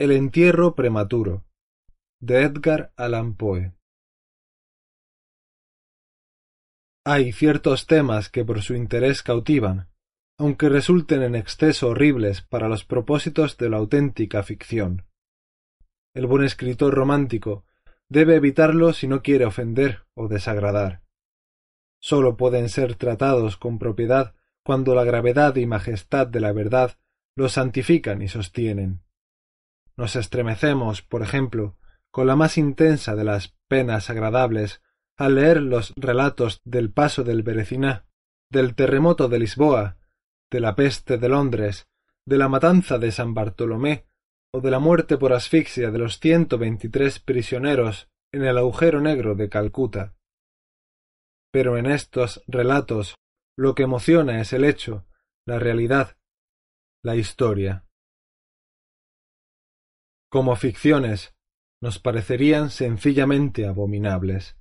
El entierro prematuro de Edgar Allan Poe Hay ciertos temas que por su interés cautivan, aunque resulten en exceso horribles para los propósitos de la auténtica ficción. El buen escritor romántico debe evitarlo si no quiere ofender o desagradar. Sólo pueden ser tratados con propiedad cuando la gravedad y majestad de la verdad los santifican y sostienen. Nos estremecemos, por ejemplo, con la más intensa de las penas agradables al leer los relatos del paso del Bereciná, del terremoto de Lisboa, de la peste de Londres, de la matanza de San Bartolomé o de la muerte por asfixia de los ciento veintitrés prisioneros en el agujero negro de Calcuta. Pero en estos relatos lo que emociona es el hecho, la realidad, la historia como ficciones, nos parecerían sencillamente abominables.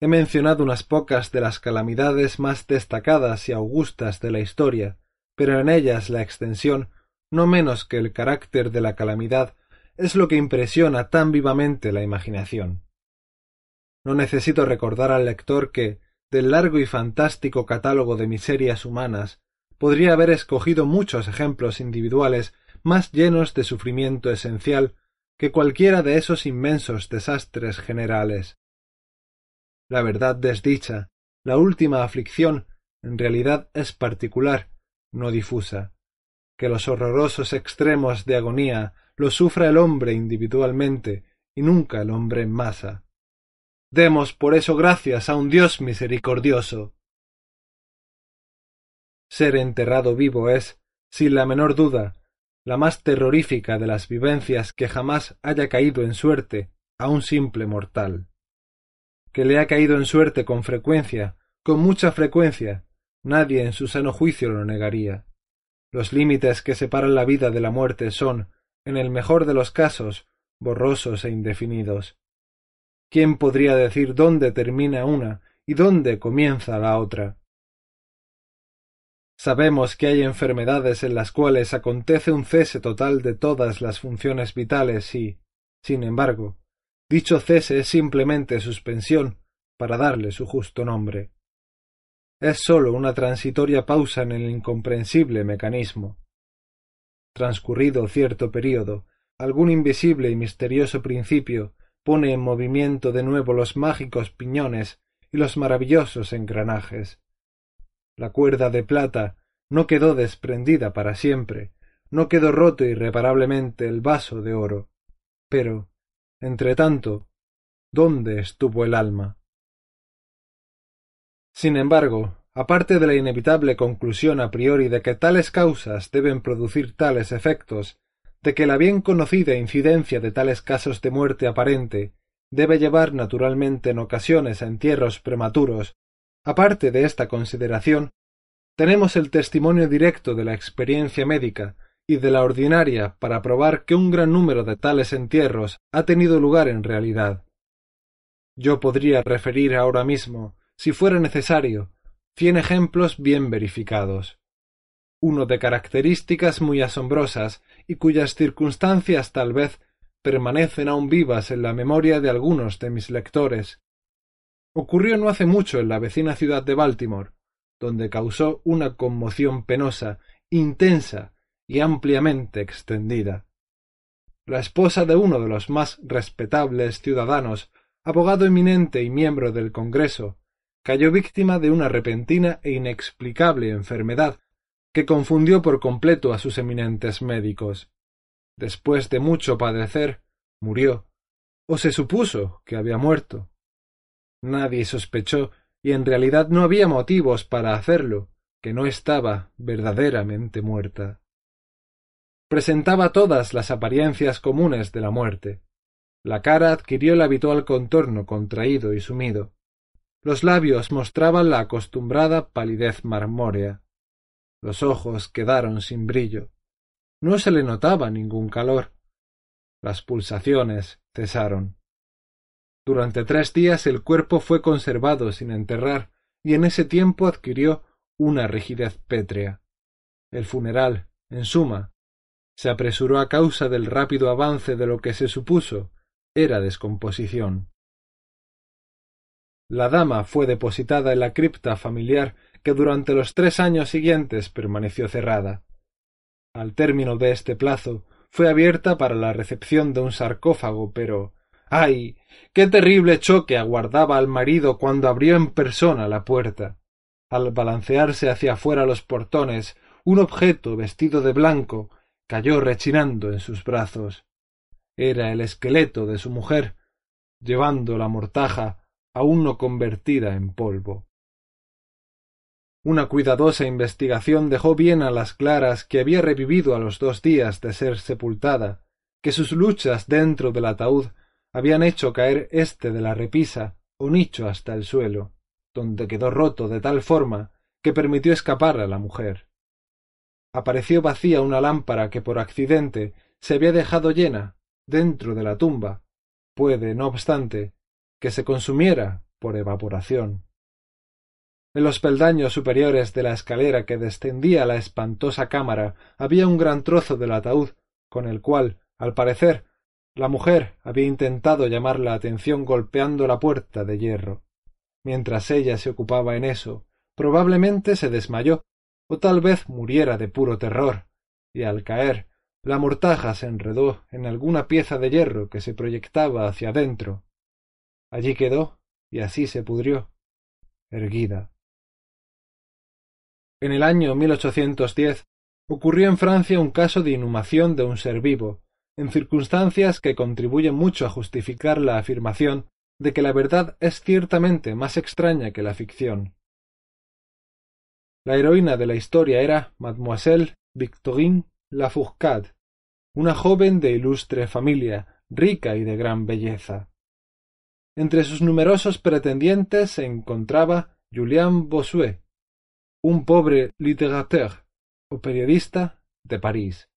He mencionado unas pocas de las calamidades más destacadas y augustas de la historia, pero en ellas la extensión, no menos que el carácter de la calamidad, es lo que impresiona tan vivamente la imaginación. No necesito recordar al lector que, del largo y fantástico catálogo de miserias humanas, podría haber escogido muchos ejemplos individuales más llenos de sufrimiento esencial que cualquiera de esos inmensos desastres generales. La verdad desdicha, la última aflicción, en realidad es particular, no difusa. Que los horrorosos extremos de agonía los sufra el hombre individualmente y nunca el hombre en masa. Demos por eso gracias a un Dios misericordioso. Ser enterrado vivo es, sin la menor duda, la más terrorífica de las vivencias que jamás haya caído en suerte a un simple mortal. Que le ha caído en suerte con frecuencia, con mucha frecuencia, nadie en su sano juicio lo negaría. Los límites que separan la vida de la muerte son, en el mejor de los casos, borrosos e indefinidos. ¿Quién podría decir dónde termina una y dónde comienza la otra? Sabemos que hay enfermedades en las cuales acontece un cese total de todas las funciones vitales y, sin embargo, dicho cese es simplemente suspensión para darle su justo nombre. Es sólo una transitoria pausa en el incomprensible mecanismo. Transcurrido cierto período, algún invisible y misterioso principio pone en movimiento de nuevo los mágicos piñones y los maravillosos engranajes. La cuerda de plata no quedó desprendida para siempre, no quedó roto irreparablemente el vaso de oro. Pero, entre tanto, ¿dónde estuvo el alma? Sin embargo, aparte de la inevitable conclusión a priori de que tales causas deben producir tales efectos, de que la bien conocida incidencia de tales casos de muerte aparente debe llevar naturalmente en ocasiones a entierros prematuros, Aparte de esta consideración, tenemos el testimonio directo de la experiencia médica y de la ordinaria para probar que un gran número de tales entierros ha tenido lugar en realidad. Yo podría referir ahora mismo, si fuera necesario, cien ejemplos bien verificados. Uno de características muy asombrosas y cuyas circunstancias tal vez permanecen aún vivas en la memoria de algunos de mis lectores, Ocurrió no hace mucho en la vecina ciudad de Baltimore, donde causó una conmoción penosa, intensa y ampliamente extendida. La esposa de uno de los más respetables ciudadanos, abogado eminente y miembro del Congreso, cayó víctima de una repentina e inexplicable enfermedad que confundió por completo a sus eminentes médicos. Después de mucho padecer, murió, o se supuso que había muerto. Nadie sospechó, y en realidad no había motivos para hacerlo, que no estaba verdaderamente muerta. presentaba todas las apariencias comunes de la muerte. La cara adquirió el habitual contorno contraído y sumido. Los labios mostraban la acostumbrada palidez marmórea. Los ojos quedaron sin brillo. No se le notaba ningún calor. Las pulsaciones cesaron. Durante tres días el cuerpo fue conservado sin enterrar y en ese tiempo adquirió una rigidez pétrea. El funeral, en suma, se apresuró a causa del rápido avance de lo que se supuso era descomposición. La dama fue depositada en la cripta familiar que durante los tres años siguientes permaneció cerrada. Al término de este plazo fue abierta para la recepción de un sarcófago, pero ¡ay! qué terrible choque aguardaba al marido cuando abrió en persona la puerta. Al balancearse hacia afuera los portones, un objeto vestido de blanco cayó rechinando en sus brazos. Era el esqueleto de su mujer, llevando la mortaja aún no convertida en polvo. Una cuidadosa investigación dejó bien a las claras que había revivido a los dos días de ser sepultada, que sus luchas dentro del ataúd habían hecho caer éste de la repisa o nicho hasta el suelo, donde quedó roto de tal forma que permitió escapar a la mujer. Apareció vacía una lámpara que por accidente se había dejado llena dentro de la tumba. Puede, no obstante, que se consumiera por evaporación. En los peldaños superiores de la escalera que descendía a la espantosa cámara había un gran trozo del ataúd, con el cual, al parecer, la mujer había intentado llamar la atención golpeando la puerta de hierro. Mientras ella se ocupaba en eso, probablemente se desmayó, o tal vez muriera de puro terror, y al caer, la mortaja se enredó en alguna pieza de hierro que se proyectaba hacia adentro, Allí quedó y así se pudrió, erguida. En el año 1810 ocurrió en Francia un caso de inhumación de un ser vivo, en circunstancias que contribuyen mucho a justificar la afirmación de que la verdad es ciertamente más extraña que la ficción. La heroína de la historia era Mademoiselle Victorine Lafourcade, una joven de ilustre familia, rica y de gran belleza. Entre sus numerosos pretendientes se encontraba Julien Bossuet, un pobre littérateur o periodista de París.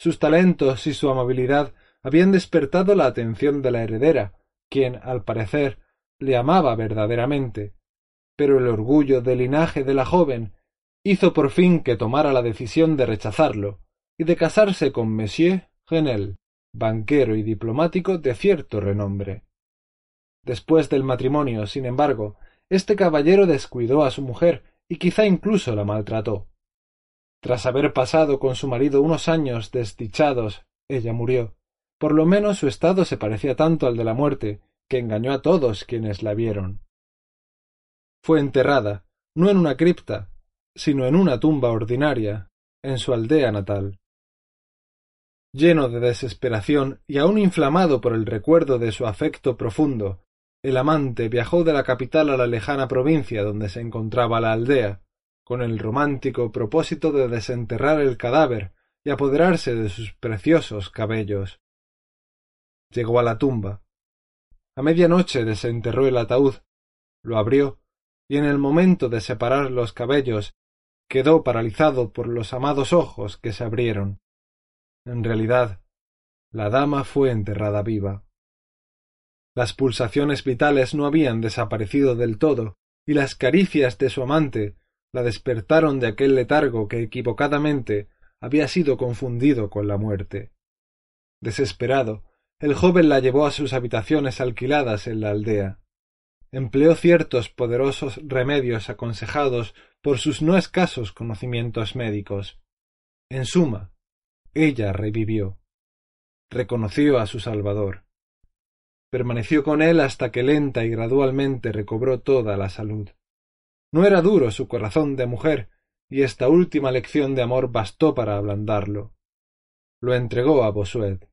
Sus talentos y su amabilidad habían despertado la atención de la heredera, quien, al parecer, le amaba verdaderamente, pero el orgullo del linaje de la joven hizo por fin que tomara la decisión de rechazarlo y de casarse con Monsieur Genel, banquero y diplomático de cierto renombre. Después del matrimonio, sin embargo, este caballero descuidó a su mujer y quizá incluso la maltrató. Tras haber pasado con su marido unos años desdichados, ella murió. Por lo menos su estado se parecía tanto al de la muerte, que engañó a todos quienes la vieron. Fue enterrada, no en una cripta, sino en una tumba ordinaria, en su aldea natal. Lleno de desesperación y aún inflamado por el recuerdo de su afecto profundo, el amante viajó de la capital a la lejana provincia donde se encontraba la aldea, con el romántico propósito de desenterrar el cadáver y apoderarse de sus preciosos cabellos. Llegó a la tumba. A media noche desenterró el ataúd, lo abrió, y en el momento de separar los cabellos quedó paralizado por los amados ojos que se abrieron. En realidad, la dama fue enterrada viva. Las pulsaciones vitales no habían desaparecido del todo, y las caricias de su amante la despertaron de aquel letargo que equivocadamente había sido confundido con la muerte. Desesperado, el joven la llevó a sus habitaciones alquiladas en la aldea. Empleó ciertos poderosos remedios aconsejados por sus no escasos conocimientos médicos. En suma, ella revivió. Reconoció a su Salvador permaneció con él hasta que lenta y gradualmente recobró toda la salud. No era duro su corazón de mujer, y esta última lección de amor bastó para ablandarlo. Lo entregó a Bossuet.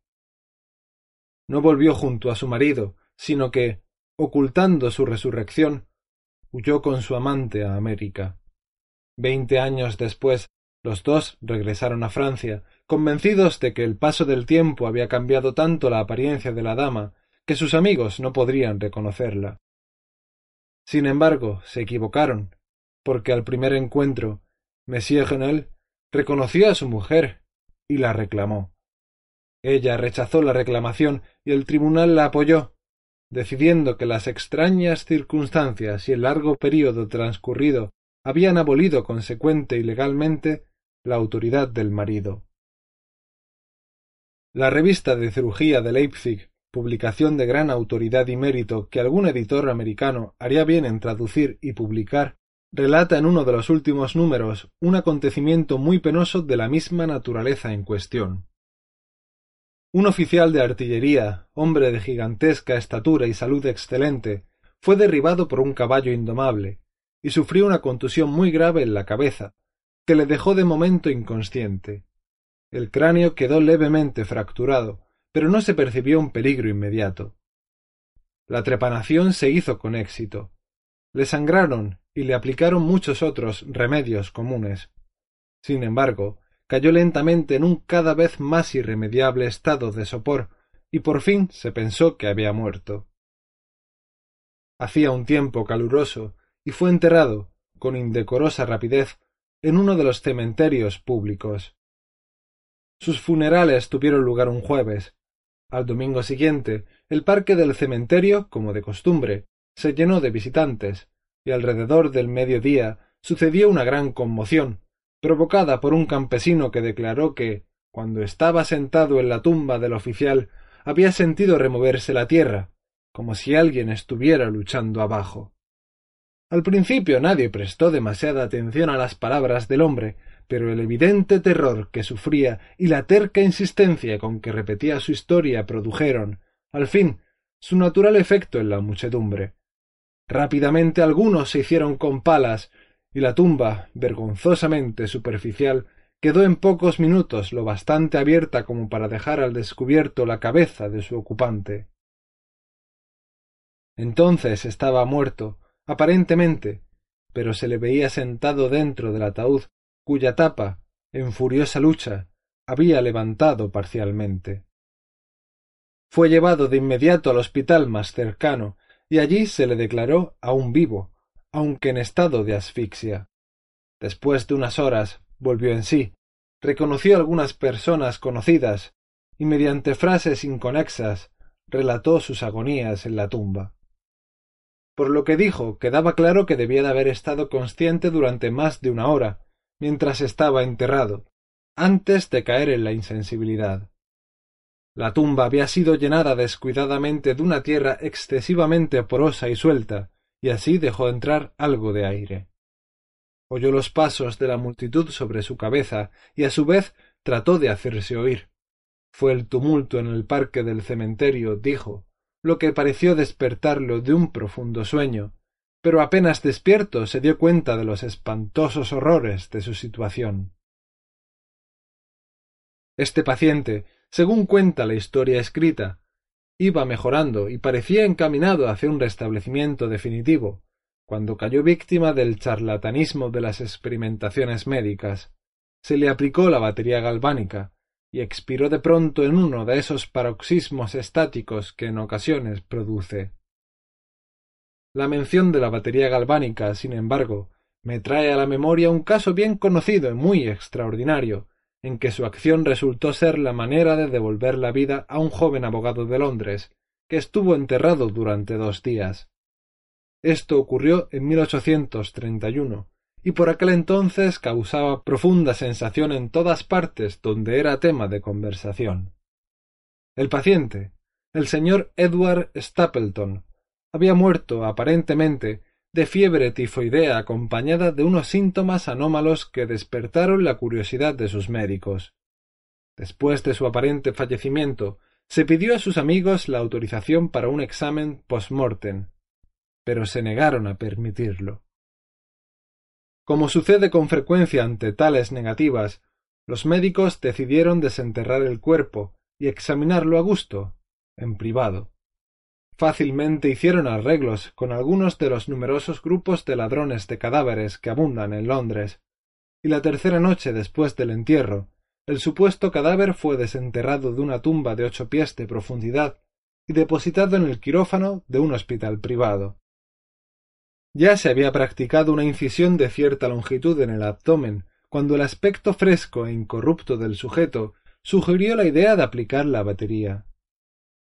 No volvió junto a su marido, sino que, ocultando su resurrección, huyó con su amante a América. Veinte años después, Los dos regresaron a Francia, convencidos de que el paso del tiempo había cambiado tanto la apariencia de la dama que sus amigos no podrían reconocerla. Sin embargo, se equivocaron, porque al primer encuentro, Monsieur Genel reconoció a su mujer y la reclamó. Ella rechazó la reclamación y el tribunal la apoyó, decidiendo que las extrañas circunstancias y el largo período transcurrido habían abolido consecuente y legalmente la autoridad del marido. La revista de cirugía de Leipzig, publicación de gran autoridad y mérito que algún editor americano haría bien en traducir y publicar, relata en uno de los últimos números un acontecimiento muy penoso de la misma naturaleza en cuestión. Un oficial de artillería, hombre de gigantesca estatura y salud excelente, fue derribado por un caballo indomable, y sufrió una contusión muy grave en la cabeza, que le dejó de momento inconsciente. El cráneo quedó levemente fracturado, pero no se percibió un peligro inmediato. La trepanación se hizo con éxito. Le sangraron y le aplicaron muchos otros remedios comunes. Sin embargo, cayó lentamente en un cada vez más irremediable estado de sopor, y por fin se pensó que había muerto. Hacía un tiempo caluroso, y fue enterrado, con indecorosa rapidez, en uno de los cementerios públicos. Sus funerales tuvieron lugar un jueves. Al domingo siguiente, el parque del cementerio, como de costumbre, se llenó de visitantes, y alrededor del mediodía sucedió una gran conmoción, provocada por un campesino que declaró que, cuando estaba sentado en la tumba del oficial, había sentido removerse la tierra, como si alguien estuviera luchando abajo. Al principio nadie prestó demasiada atención a las palabras del hombre, pero el evidente terror que sufría y la terca insistencia con que repetía su historia produjeron, al fin, su natural efecto en la muchedumbre. Rápidamente algunos se hicieron con palas, y la tumba, vergonzosamente superficial, quedó en pocos minutos lo bastante abierta como para dejar al descubierto la cabeza de su ocupante. Entonces estaba muerto, aparentemente, pero se le veía sentado dentro del ataúd, cuya tapa, en furiosa lucha, había levantado parcialmente. Fue llevado de inmediato al hospital más cercano, y allí se le declaró aún vivo, aunque en estado de asfixia. Después de unas horas volvió en sí, reconoció algunas personas conocidas, y mediante frases inconexas relató sus agonías en la tumba. Por lo que dijo, quedaba claro que debía de haber estado consciente durante más de una hora, mientras estaba enterrado, antes de caer en la insensibilidad. La tumba había sido llenada descuidadamente de una tierra excesivamente porosa y suelta, y así dejó entrar algo de aire. Oyó los pasos de la multitud sobre su cabeza y a su vez trató de hacerse oír. Fue el tumulto en el parque del cementerio, dijo, lo que pareció despertarlo de un profundo sueño, pero apenas despierto se dio cuenta de los espantosos horrores de su situación. Este paciente, según cuenta la historia escrita, iba mejorando y parecía encaminado hacia un restablecimiento definitivo, cuando cayó víctima del charlatanismo de las experimentaciones médicas. Se le aplicó la batería galvánica, y expiró de pronto en uno de esos paroxismos estáticos que en ocasiones produce. La mención de la batería galvánica, sin embargo, me trae a la memoria un caso bien conocido y muy extraordinario, en que su acción resultó ser la manera de devolver la vida a un joven abogado de Londres, que estuvo enterrado durante dos días. Esto ocurrió en 1831, y por aquel entonces causaba profunda sensación en todas partes donde era tema de conversación. El paciente, el señor Edward Stapleton, había muerto aparentemente de fiebre tifoidea acompañada de unos síntomas anómalos que despertaron la curiosidad de sus médicos. Después de su aparente fallecimiento, se pidió a sus amigos la autorización para un examen post-mortem, pero se negaron a permitirlo. Como sucede con frecuencia ante tales negativas, los médicos decidieron desenterrar el cuerpo y examinarlo a gusto, en privado. Fácilmente hicieron arreglos con algunos de los numerosos grupos de ladrones de cadáveres que abundan en Londres, y la tercera noche después del entierro, el supuesto cadáver fue desenterrado de una tumba de ocho pies de profundidad y depositado en el quirófano de un hospital privado. Ya se había practicado una incisión de cierta longitud en el abdomen, cuando el aspecto fresco e incorrupto del sujeto sugirió la idea de aplicar la batería.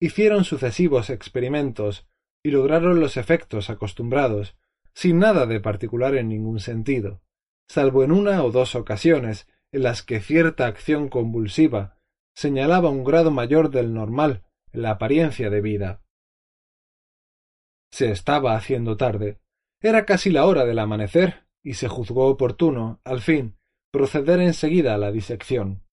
Hicieron sucesivos experimentos y lograron los efectos acostumbrados, sin nada de particular en ningún sentido, salvo en una o dos ocasiones en las que cierta acción convulsiva señalaba un grado mayor del normal en la apariencia de vida. Se estaba haciendo tarde. Era casi la hora del amanecer, y se juzgó oportuno, al fin, proceder enseguida a la disección.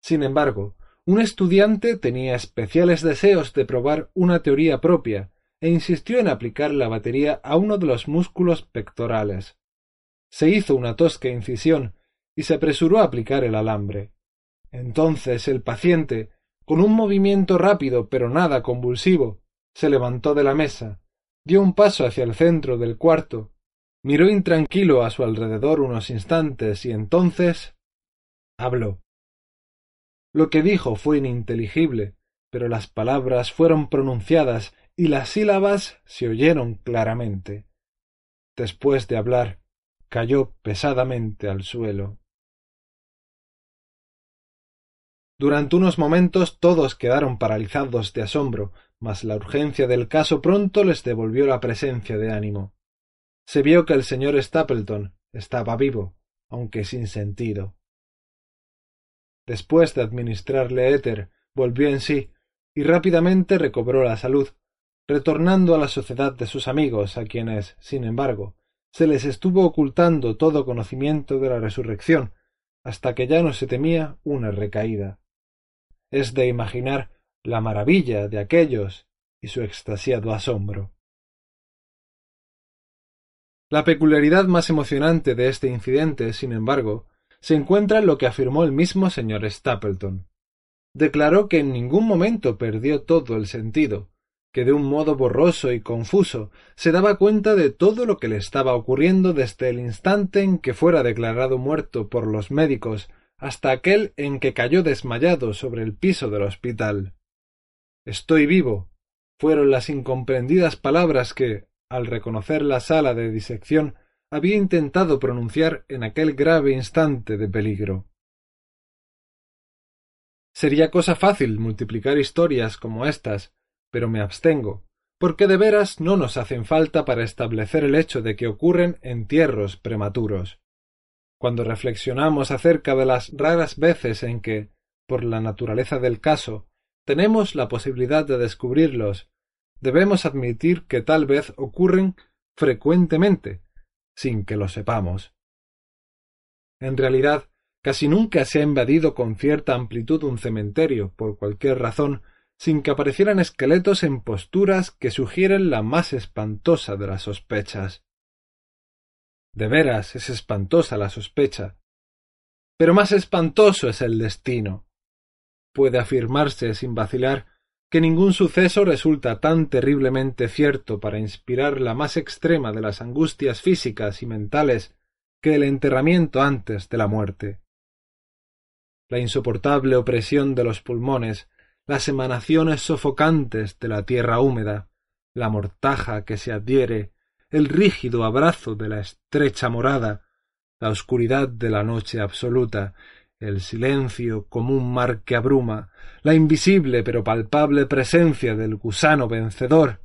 Sin embargo, un estudiante tenía especiales deseos de probar una teoría propia e insistió en aplicar la batería a uno de los músculos pectorales. Se hizo una tosca incisión y se apresuró a aplicar el alambre. Entonces el paciente, con un movimiento rápido pero nada convulsivo, se levantó de la mesa, dio un paso hacia el centro del cuarto, miró intranquilo a su alrededor unos instantes y entonces habló. Lo que dijo fue ininteligible, pero las palabras fueron pronunciadas y las sílabas se oyeron claramente. Después de hablar, cayó pesadamente al suelo. Durante unos momentos todos quedaron paralizados de asombro, mas la urgencia del caso pronto les devolvió la presencia de ánimo. Se vio que el señor Stapleton estaba vivo, aunque sin sentido. Después de administrarle éter, volvió en sí y rápidamente recobró la salud, retornando a la sociedad de sus amigos, a quienes, sin embargo, se les estuvo ocultando todo conocimiento de la resurrección, hasta que ya no se temía una recaída. Es de imaginar la maravilla de aquellos y su extasiado asombro. La peculiaridad más emocionante de este incidente, sin embargo, se encuentra en lo que afirmó el mismo señor Stapleton. Declaró que en ningún momento perdió todo el sentido, que de un modo borroso y confuso se daba cuenta de todo lo que le estaba ocurriendo desde el instante en que fuera declarado muerto por los médicos hasta aquel en que cayó desmayado sobre el piso del hospital. Estoy vivo. fueron las incomprendidas palabras que, al reconocer la sala de disección, había intentado pronunciar en aquel grave instante de peligro. Sería cosa fácil multiplicar historias como estas, pero me abstengo, porque de veras no nos hacen falta para establecer el hecho de que ocurren entierros prematuros cuando reflexionamos acerca de las raras veces en que, por la naturaleza del caso, tenemos la posibilidad de descubrirlos, debemos admitir que tal vez ocurren frecuentemente, sin que lo sepamos. En realidad, casi nunca se ha invadido con cierta amplitud un cementerio, por cualquier razón, sin que aparecieran esqueletos en posturas que sugieren la más espantosa de las sospechas. De veras es espantosa la sospecha. Pero más espantoso es el destino. Puede afirmarse sin vacilar que ningún suceso resulta tan terriblemente cierto para inspirar la más extrema de las angustias físicas y mentales que el enterramiento antes de la muerte. La insoportable opresión de los pulmones, las emanaciones sofocantes de la tierra húmeda, la mortaja que se adhiere el rígido abrazo de la estrecha morada, la oscuridad de la noche absoluta, el silencio como un mar que abruma, la invisible pero palpable presencia del gusano vencedor.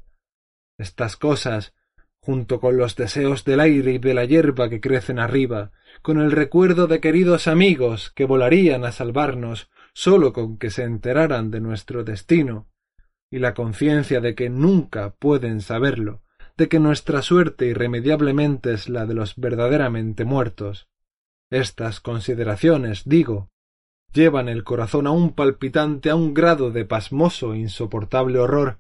Estas cosas, junto con los deseos del aire y de la hierba que crecen arriba, con el recuerdo de queridos amigos que volarían a salvarnos sólo con que se enteraran de nuestro destino, y la conciencia de que nunca pueden saberlo, de que nuestra suerte irremediablemente es la de los verdaderamente muertos. Estas consideraciones, digo, llevan el corazón aún palpitante a un grado de pasmoso e insoportable horror,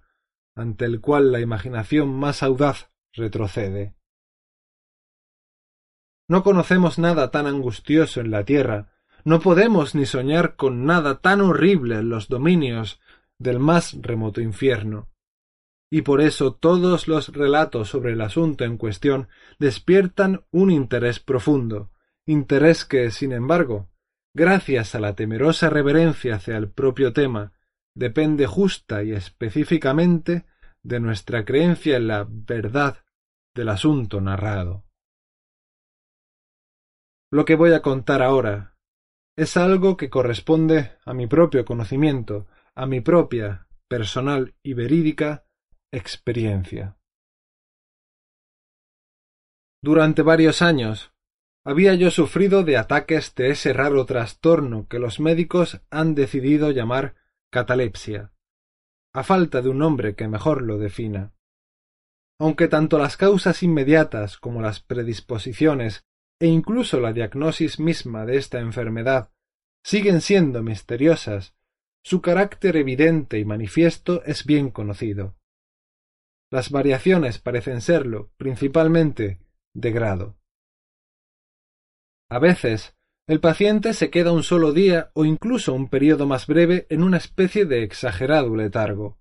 ante el cual la imaginación más audaz retrocede. No conocemos nada tan angustioso en la tierra, no podemos ni soñar con nada tan horrible en los dominios del más remoto infierno. Y por eso todos los relatos sobre el asunto en cuestión despiertan un interés profundo, interés que, sin embargo, gracias a la temerosa reverencia hacia el propio tema, depende justa y específicamente de nuestra creencia en la verdad del asunto narrado. Lo que voy a contar ahora es algo que corresponde a mi propio conocimiento, a mi propia, personal y verídica experiencia. Durante varios años había yo sufrido de ataques de ese raro trastorno que los médicos han decidido llamar catalepsia, a falta de un nombre que mejor lo defina. Aunque tanto las causas inmediatas como las predisposiciones e incluso la diagnosis misma de esta enfermedad siguen siendo misteriosas, su carácter evidente y manifiesto es bien conocido. Las variaciones parecen serlo, principalmente, de grado. A veces, el paciente se queda un solo día o incluso un periodo más breve en una especie de exagerado letargo.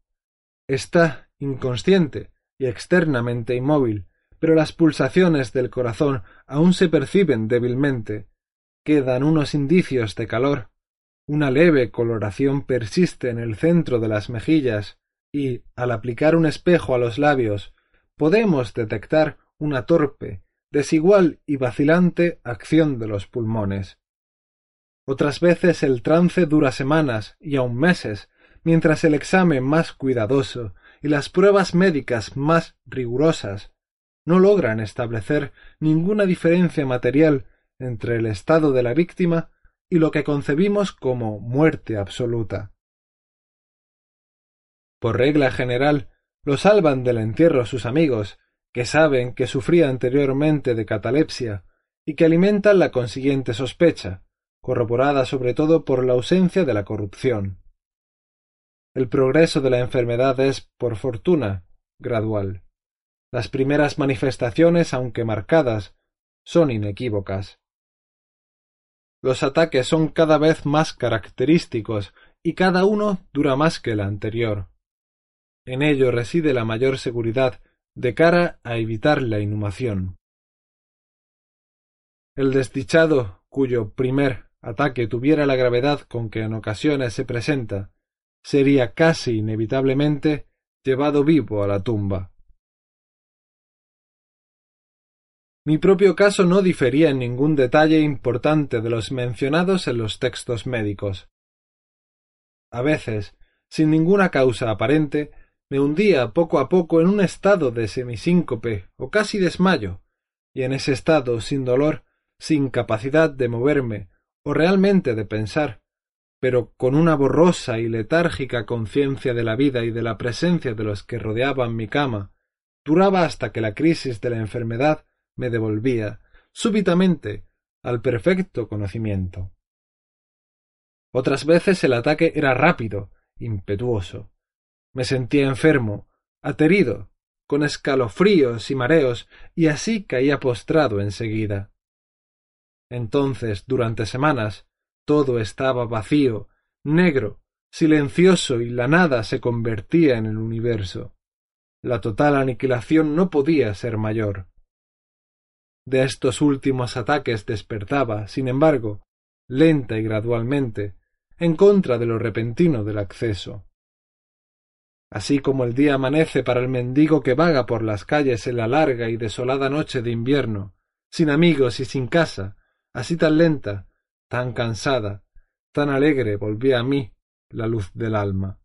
Está inconsciente y externamente inmóvil, pero las pulsaciones del corazón aún se perciben débilmente. Quedan unos indicios de calor. Una leve coloración persiste en el centro de las mejillas y, al aplicar un espejo a los labios, podemos detectar una torpe, desigual y vacilante acción de los pulmones. Otras veces el trance dura semanas y aun meses, mientras el examen más cuidadoso y las pruebas médicas más rigurosas no logran establecer ninguna diferencia material entre el estado de la víctima y lo que concebimos como muerte absoluta. Por regla general, lo salvan del entierro sus amigos, que saben que sufría anteriormente de catalepsia y que alimentan la consiguiente sospecha, corroborada sobre todo por la ausencia de la corrupción. El progreso de la enfermedad es, por fortuna, gradual. Las primeras manifestaciones, aunque marcadas, son inequívocas. Los ataques son cada vez más característicos y cada uno dura más que el anterior. En ello reside la mayor seguridad de cara a evitar la inhumación. El desdichado, cuyo primer ataque tuviera la gravedad con que en ocasiones se presenta, sería casi inevitablemente llevado vivo a la tumba. Mi propio caso no difería en ningún detalle importante de los mencionados en los textos médicos. A veces, sin ninguna causa aparente, me hundía poco a poco en un estado de semisíncope o casi desmayo, y en ese estado, sin dolor, sin capacidad de moverme o realmente de pensar, pero con una borrosa y letárgica conciencia de la vida y de la presencia de los que rodeaban mi cama, duraba hasta que la crisis de la enfermedad me devolvía, súbitamente, al perfecto conocimiento. Otras veces el ataque era rápido, impetuoso, me sentía enfermo, aterido, con escalofríos y mareos, y así caía postrado enseguida. Entonces, durante semanas, todo estaba vacío, negro, silencioso, y la nada se convertía en el universo. La total aniquilación no podía ser mayor. De estos últimos ataques despertaba, sin embargo, lenta y gradualmente, en contra de lo repentino del acceso así como el día amanece para el mendigo que vaga por las calles en la larga y desolada noche de invierno, sin amigos y sin casa, así tan lenta, tan cansada, tan alegre volvía a mí la luz del alma.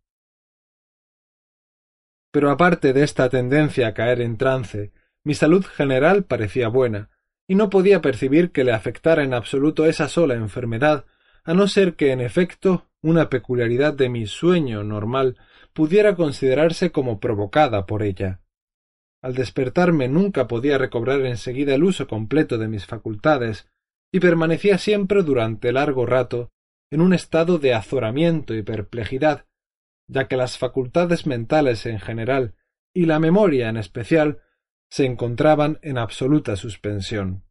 Pero aparte de esta tendencia a caer en trance, mi salud general parecía buena, y no podía percibir que le afectara en absoluto esa sola enfermedad, a no ser que en efecto una peculiaridad de mi sueño normal pudiera considerarse como provocada por ella. Al despertarme nunca podía recobrar enseguida el uso completo de mis facultades, y permanecía siempre durante largo rato en un estado de azoramiento y perplejidad, ya que las facultades mentales en general y la memoria en especial se encontraban en absoluta suspensión.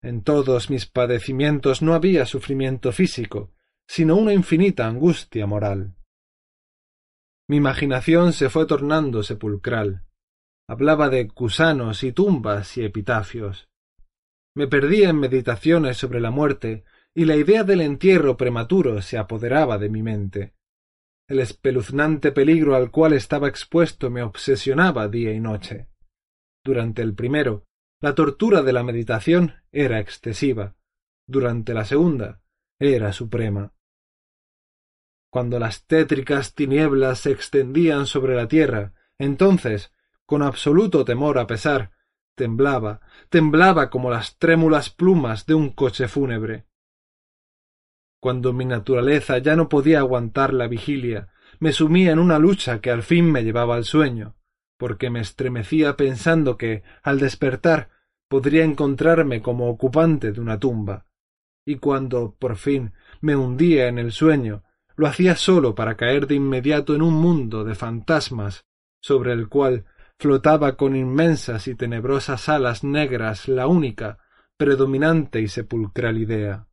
En todos mis padecimientos no había sufrimiento físico, sino una infinita angustia moral. Mi imaginación se fue tornando sepulcral. Hablaba de gusanos y tumbas y epitafios. Me perdía en meditaciones sobre la muerte, y la idea del entierro prematuro se apoderaba de mi mente. El espeluznante peligro al cual estaba expuesto me obsesionaba día y noche. Durante el primero, la tortura de la meditación era excesiva. Durante la segunda, era suprema. Cuando las tétricas tinieblas se extendían sobre la tierra, entonces, con absoluto temor a pesar, temblaba, temblaba como las trémulas plumas de un coche fúnebre. Cuando mi naturaleza ya no podía aguantar la vigilia, me sumía en una lucha que al fin me llevaba al sueño, porque me estremecía pensando que, al despertar, podría encontrarme como ocupante de una tumba. Y cuando, por fin, me hundía en el sueño, lo hacía solo para caer de inmediato en un mundo de fantasmas, sobre el cual flotaba con inmensas y tenebrosas alas negras la única, predominante y sepulcral idea.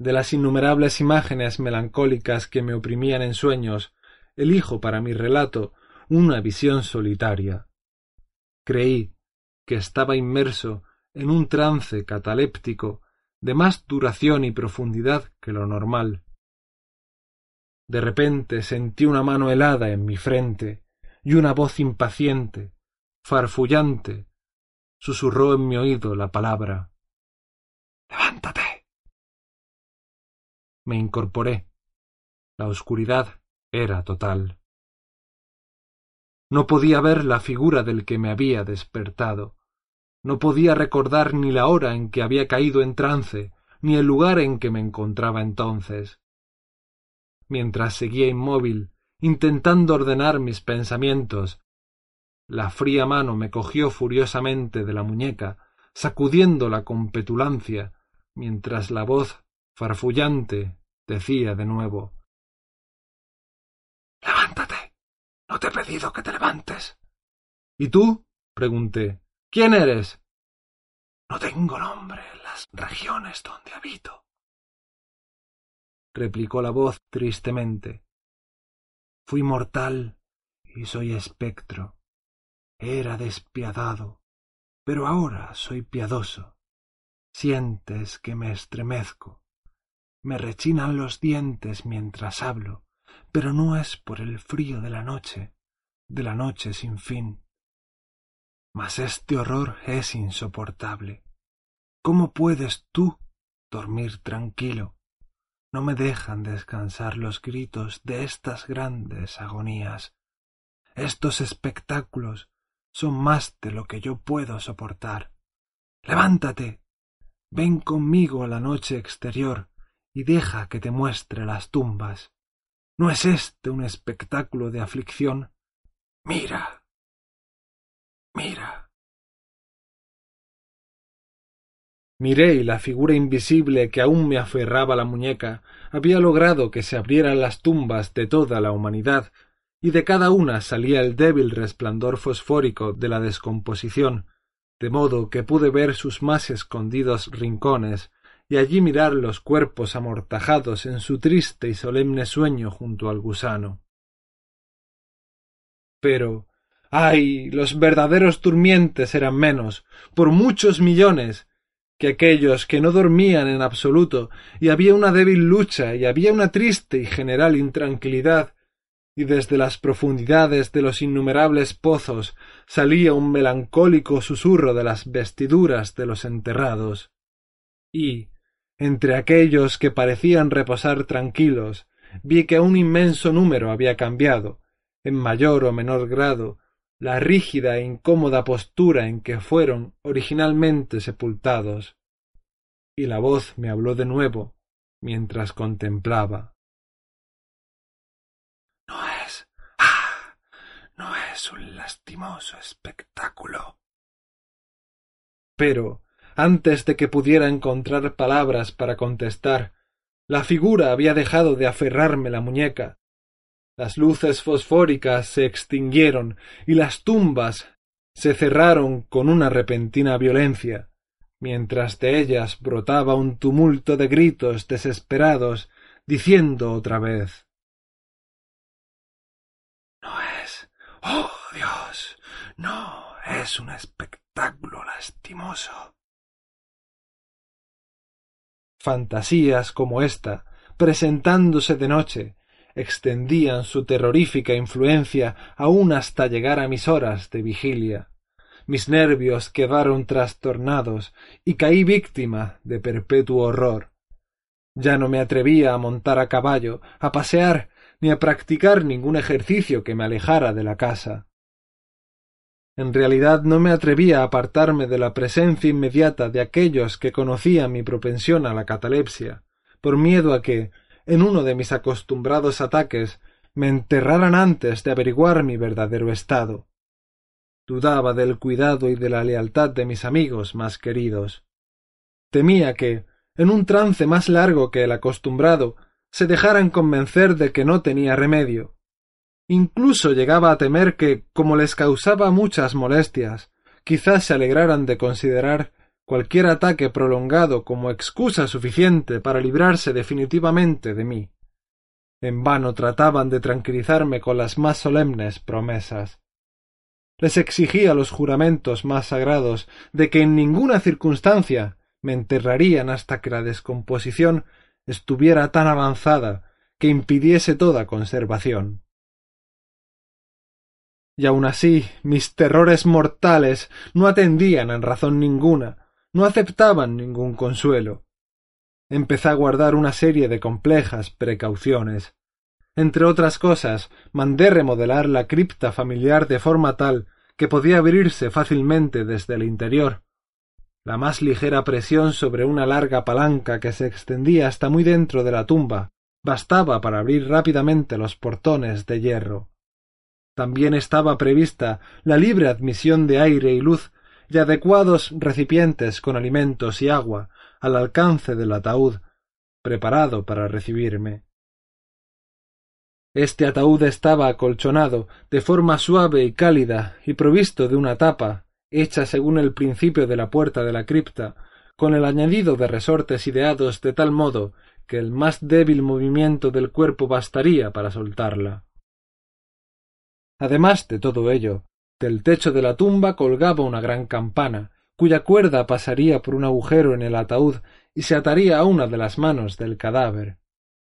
De las innumerables imágenes melancólicas que me oprimían en sueños, elijo para mi relato una visión solitaria. Creí que estaba inmerso en un trance cataléptico de más duración y profundidad que lo normal. De repente sentí una mano helada en mi frente y una voz impaciente, farfullante, susurró en mi oído la palabra Levántate. Me incorporé. La oscuridad era total. No podía ver la figura del que me había despertado. No podía recordar ni la hora en que había caído en trance, ni el lugar en que me encontraba entonces. Mientras seguía inmóvil, intentando ordenar mis pensamientos, la fría mano me cogió furiosamente de la muñeca, sacudiéndola con petulancia, mientras la voz farfullante decía de nuevo Levántate. No te he pedido que te levantes. ¿Y tú? pregunté. ¿Quién eres? No tengo nombre en las regiones donde habito, replicó la voz tristemente. Fui mortal y soy espectro. Era despiadado, pero ahora soy piadoso. Sientes que me estremezco. Me rechinan los dientes mientras hablo, pero no es por el frío de la noche, de la noche sin fin. Mas este horror es insoportable. ¿Cómo puedes tú dormir tranquilo? No me dejan descansar los gritos de estas grandes agonías. Estos espectáculos son más de lo que yo puedo soportar. Levántate. Ven conmigo a la noche exterior y deja que te muestre las tumbas. ¿No es este un espectáculo de aflicción? Mira. Mira. Miré y la figura invisible que aún me aferraba la muñeca había logrado que se abrieran las tumbas de toda la humanidad, y de cada una salía el débil resplandor fosfórico de la descomposición, de modo que pude ver sus más escondidos rincones, y allí mirar los cuerpos amortajados en su triste y solemne sueño junto al gusano. Pero, ay, los verdaderos durmientes eran menos, por muchos millones, que aquellos que no dormían en absoluto, y había una débil lucha, y había una triste y general intranquilidad, y desde las profundidades de los innumerables pozos salía un melancólico susurro de las vestiduras de los enterrados. Y, entre aquellos que parecían reposar tranquilos, vi que un inmenso número había cambiado, en mayor o menor grado, la rígida e incómoda postura en que fueron originalmente sepultados. Y la voz me habló de nuevo mientras contemplaba. No es. ¡Ah! No es un lastimoso espectáculo. Pero antes de que pudiera encontrar palabras para contestar, la figura había dejado de aferrarme la muñeca. Las luces fosfóricas se extinguieron y las tumbas se cerraron con una repentina violencia, mientras de ellas brotaba un tumulto de gritos desesperados, diciendo otra vez No es. Oh Dios. No Es un espectáculo lastimoso. Fantasías como esta, presentándose de noche, extendían su terrorífica influencia aún hasta llegar a mis horas de vigilia. Mis nervios quedaron trastornados y caí víctima de perpetuo horror. Ya no me atrevía a montar a caballo, a pasear, ni a practicar ningún ejercicio que me alejara de la casa. En realidad no me atrevía a apartarme de la presencia inmediata de aquellos que conocían mi propensión a la catalepsia, por miedo a que, en uno de mis acostumbrados ataques, me enterraran antes de averiguar mi verdadero estado. Dudaba del cuidado y de la lealtad de mis amigos más queridos. Temía que, en un trance más largo que el acostumbrado, se dejaran convencer de que no tenía remedio, Incluso llegaba a temer que, como les causaba muchas molestias, quizás se alegraran de considerar cualquier ataque prolongado como excusa suficiente para librarse definitivamente de mí. En vano trataban de tranquilizarme con las más solemnes promesas. Les exigía los juramentos más sagrados de que en ninguna circunstancia me enterrarían hasta que la descomposición estuviera tan avanzada que impidiese toda conservación y aun así mis terrores mortales no atendían en razón ninguna, no aceptaban ningún consuelo. Empecé a guardar una serie de complejas precauciones. Entre otras cosas, mandé remodelar la cripta familiar de forma tal que podía abrirse fácilmente desde el interior. La más ligera presión sobre una larga palanca que se extendía hasta muy dentro de la tumba bastaba para abrir rápidamente los portones de hierro. También estaba prevista la libre admisión de aire y luz y adecuados recipientes con alimentos y agua al alcance del ataúd, preparado para recibirme. Este ataúd estaba acolchonado de forma suave y cálida y provisto de una tapa, hecha según el principio de la puerta de la cripta, con el añadido de resortes ideados de tal modo que el más débil movimiento del cuerpo bastaría para soltarla. Además de todo ello, del techo de la tumba colgaba una gran campana, cuya cuerda pasaría por un agujero en el ataúd y se ataría a una de las manos del cadáver.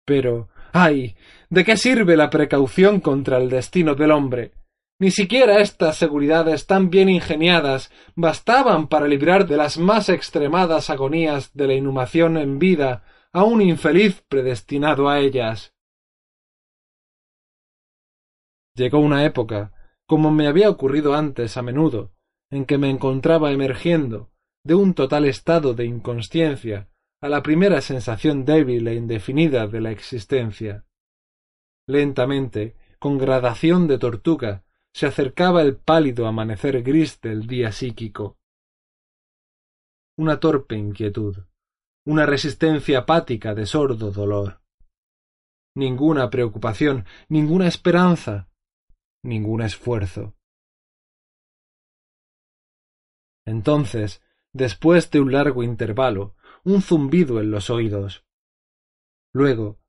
Pero, ay, ¿de qué sirve la precaución contra el destino del hombre? Ni siquiera estas seguridades tan bien ingeniadas bastaban para librar de las más extremadas agonías de la inhumación en vida a un infeliz predestinado a ellas. Llegó una época, como me había ocurrido antes a menudo, en que me encontraba emergiendo de un total estado de inconsciencia a la primera sensación débil e indefinida de la existencia. Lentamente, con gradación de tortuga, se acercaba el pálido amanecer gris del día psíquico. Una torpe inquietud, una resistencia apática de sordo dolor. Ninguna preocupación, ninguna esperanza, ningún esfuerzo. Entonces, después de un largo intervalo, un zumbido en los oídos. Luego,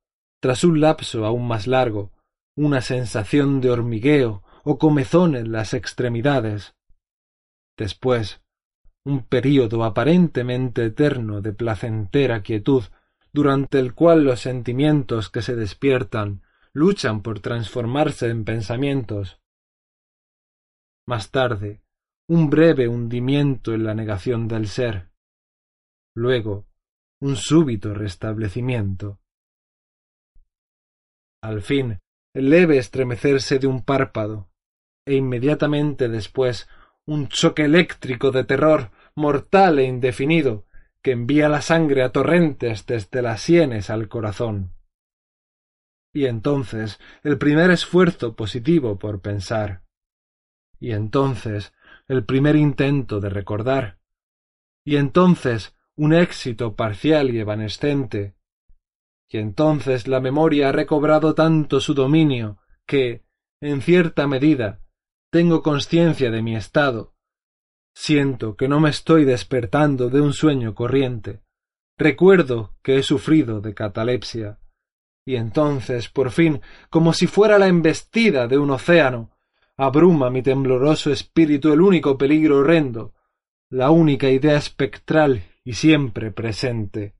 tras un lapso aún más largo, una sensación de hormigueo o comezón en las extremidades. Después, un período aparentemente eterno de placentera quietud, durante el cual los sentimientos que se despiertan luchan por transformarse en pensamientos. Más tarde, un breve hundimiento en la negación del ser. Luego, un súbito restablecimiento. Al fin, el leve estremecerse de un párpado, e inmediatamente después un choque eléctrico de terror mortal e indefinido que envía la sangre a torrentes desde las sienes al corazón y entonces el primer esfuerzo positivo por pensar, y entonces el primer intento de recordar, y entonces un éxito parcial y evanescente, y entonces la memoria ha recobrado tanto su dominio que, en cierta medida, tengo conciencia de mi estado, siento que no me estoy despertando de un sueño corriente, recuerdo que he sufrido de catalepsia, y entonces, por fin, como si fuera la embestida de un océano, abruma mi tembloroso espíritu el único peligro horrendo, la única idea espectral y siempre presente.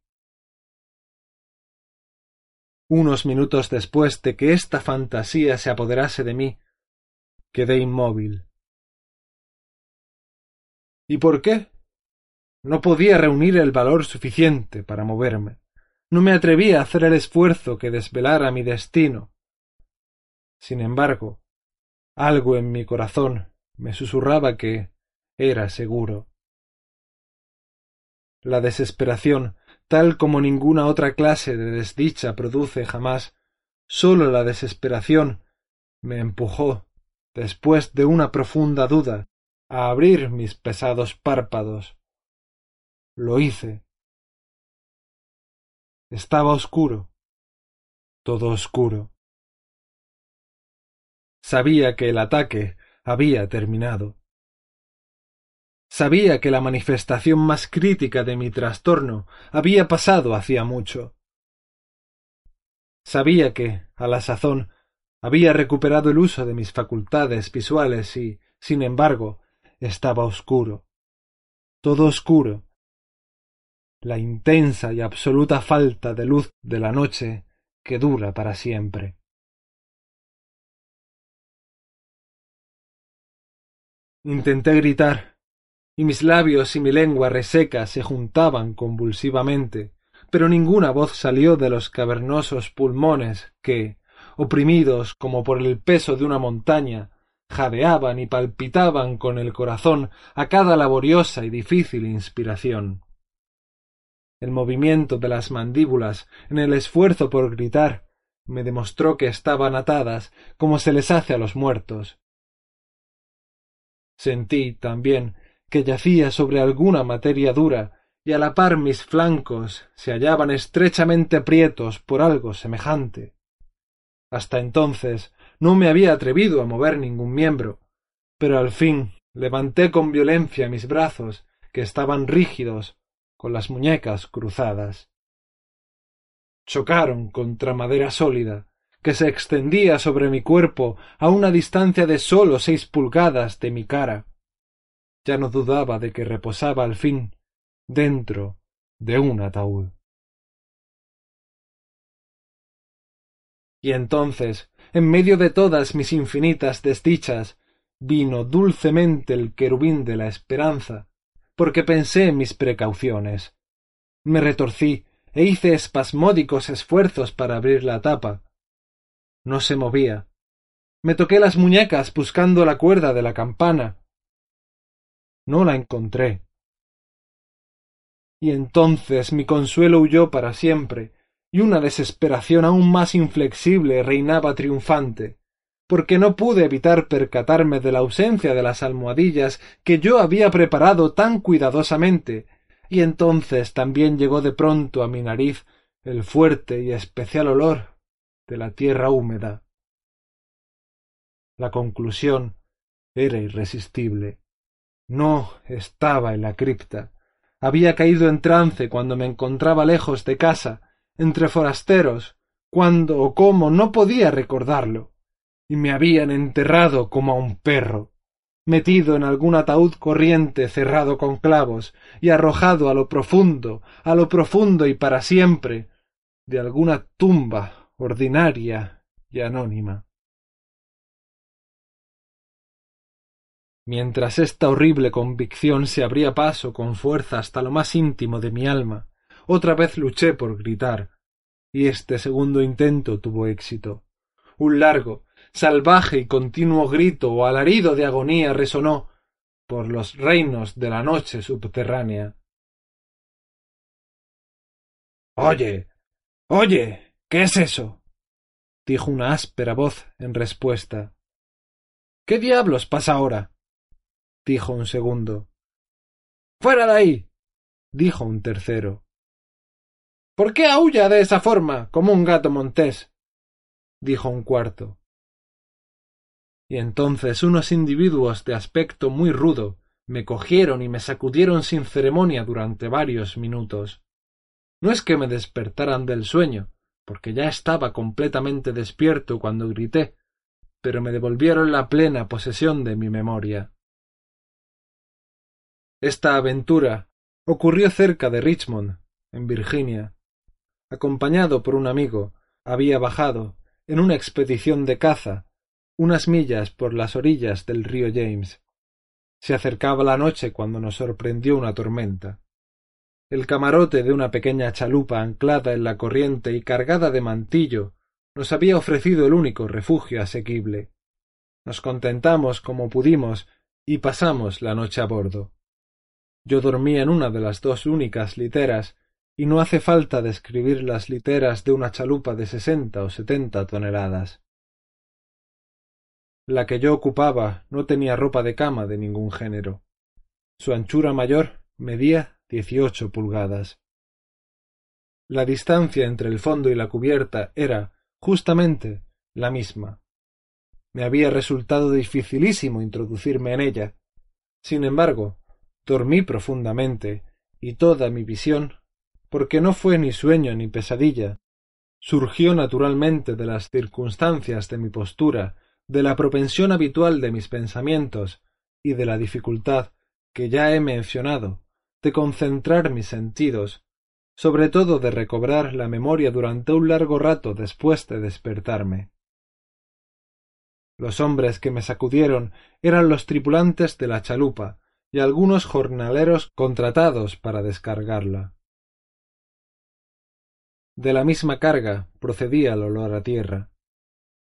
Unos minutos después de que esta fantasía se apoderase de mí, quedé inmóvil. ¿Y por qué? No podía reunir el valor suficiente para moverme. No me atrevía a hacer el esfuerzo que desvelara mi destino. Sin embargo, algo en mi corazón me susurraba que era seguro. La desesperación, tal como ninguna otra clase de desdicha produce jamás, sólo la desesperación me empujó, después de una profunda duda, a abrir mis pesados párpados. Lo hice. Estaba oscuro, todo oscuro. Sabía que el ataque había terminado. Sabía que la manifestación más crítica de mi trastorno había pasado hacía mucho. Sabía que, a la sazón, había recuperado el uso de mis facultades visuales y, sin embargo, estaba oscuro. Todo oscuro. La intensa y absoluta falta de luz de la noche que dura para siempre. Intenté gritar, y mis labios y mi lengua reseca se juntaban convulsivamente, pero ninguna voz salió de los cavernosos pulmones que, oprimidos como por el peso de una montaña, jadeaban y palpitaban con el corazón a cada laboriosa y difícil inspiración. El movimiento de las mandíbulas en el esfuerzo por gritar me demostró que estaban atadas como se les hace a los muertos. Sentí también que yacía sobre alguna materia dura, y a la par mis flancos se hallaban estrechamente prietos por algo semejante. Hasta entonces no me había atrevido a mover ningún miembro, pero al fin levanté con violencia mis brazos, que estaban rígidos, con las muñecas cruzadas. Chocaron contra madera sólida, que se extendía sobre mi cuerpo a una distancia de sólo seis pulgadas de mi cara ya no dudaba de que reposaba al fin dentro de un ataúd. Y entonces, en medio de todas mis infinitas desdichas, vino dulcemente el querubín de la esperanza, porque pensé en mis precauciones. Me retorcí e hice espasmódicos esfuerzos para abrir la tapa. No se movía. Me toqué las muñecas buscando la cuerda de la campana, no la encontré. Y entonces mi consuelo huyó para siempre, y una desesperación aún más inflexible reinaba triunfante, porque no pude evitar percatarme de la ausencia de las almohadillas que yo había preparado tan cuidadosamente, y entonces también llegó de pronto a mi nariz el fuerte y especial olor de la tierra húmeda. La conclusión era irresistible. No estaba en la cripta. Había caído en trance cuando me encontraba lejos de casa, entre forasteros, cuándo o cómo no podía recordarlo, y me habían enterrado como a un perro, metido en algún ataúd corriente cerrado con clavos y arrojado a lo profundo, a lo profundo y para siempre, de alguna tumba ordinaria y anónima. mientras esta horrible convicción se abría paso con fuerza hasta lo más íntimo de mi alma, otra vez luché por gritar, y este segundo intento tuvo éxito. Un largo, salvaje y continuo grito o alarido de agonía resonó por los reinos de la noche subterránea. Oye. Oye. ¿Qué es eso? dijo una áspera voz en respuesta. ¿Qué diablos pasa ahora? dijo un segundo. Fuera de ahí. dijo un tercero. ¿Por qué aúlla de esa forma, como un gato montés? dijo un cuarto. Y entonces unos individuos de aspecto muy rudo me cogieron y me sacudieron sin ceremonia durante varios minutos. No es que me despertaran del sueño, porque ya estaba completamente despierto cuando grité, pero me devolvieron la plena posesión de mi memoria. Esta aventura ocurrió cerca de Richmond, en Virginia. Acompañado por un amigo, había bajado, en una expedición de caza, unas millas por las orillas del río James. Se acercaba la noche cuando nos sorprendió una tormenta. El camarote de una pequeña chalupa anclada en la corriente y cargada de mantillo nos había ofrecido el único refugio asequible. Nos contentamos como pudimos y pasamos la noche a bordo. Yo dormí en una de las dos únicas literas, y no hace falta describir las literas de una chalupa de sesenta o setenta toneladas. La que yo ocupaba no tenía ropa de cama de ningún género. Su anchura mayor medía dieciocho pulgadas. La distancia entre el fondo y la cubierta era, justamente, la misma. Me había resultado dificilísimo introducirme en ella. Sin embargo, dormí profundamente, y toda mi visión, porque no fue ni sueño ni pesadilla, surgió naturalmente de las circunstancias de mi postura, de la propensión habitual de mis pensamientos y de la dificultad que ya he mencionado de concentrar mis sentidos, sobre todo de recobrar la memoria durante un largo rato después de despertarme. Los hombres que me sacudieron eran los tripulantes de la chalupa y algunos jornaleros contratados para descargarla. De la misma carga procedía el olor a tierra.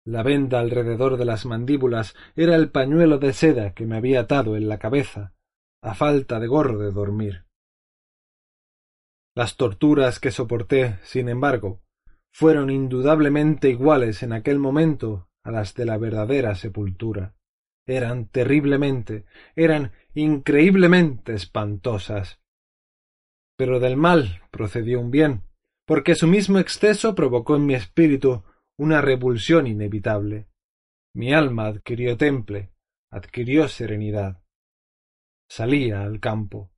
La venda alrededor de las mandíbulas era el pañuelo de seda que me había atado en la cabeza, a falta de gorro de dormir. Las torturas que soporté, sin embargo, fueron indudablemente iguales en aquel momento a las de la verdadera sepultura. Eran terriblemente, eran increíblemente espantosas. Pero del mal procedió un bien, porque su mismo exceso provocó en mi espíritu una revulsión inevitable. Mi alma adquirió temple, adquirió serenidad. Salía al campo.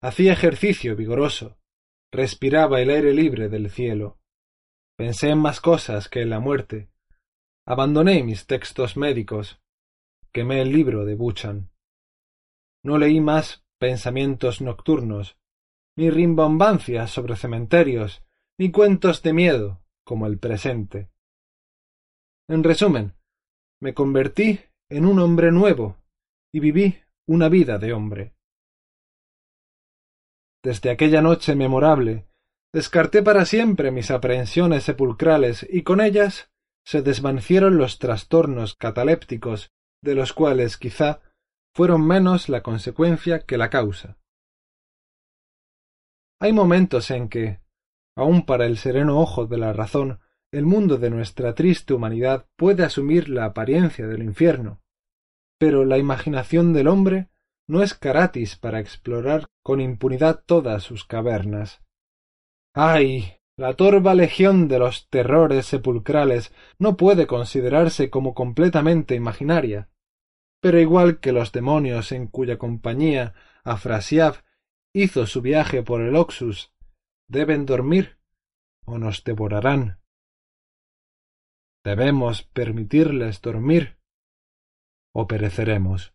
Hacía ejercicio vigoroso. Respiraba el aire libre del cielo. Pensé en más cosas que en la muerte. Abandoné mis textos médicos. Quemé el libro de Buchan. No leí más pensamientos nocturnos, ni rimbombancias sobre cementerios, ni cuentos de miedo como el presente. En resumen, me convertí en un hombre nuevo y viví una vida de hombre. Desde aquella noche memorable, descarté para siempre mis aprehensiones sepulcrales y con ellas se desvanecieron los trastornos catalépticos, de los cuales quizá fueron menos la consecuencia que la causa. Hay momentos en que, aun para el sereno ojo de la razón, el mundo de nuestra triste humanidad puede asumir la apariencia del infierno, pero la imaginación del hombre no es caratis para explorar con impunidad todas sus cavernas. ¡Ay! La torva legión de los terrores sepulcrales no puede considerarse como completamente imaginaria, pero igual que los demonios en cuya compañía Afrasiab hizo su viaje por el Oxus, deben dormir o nos devorarán. Debemos permitirles dormir o pereceremos.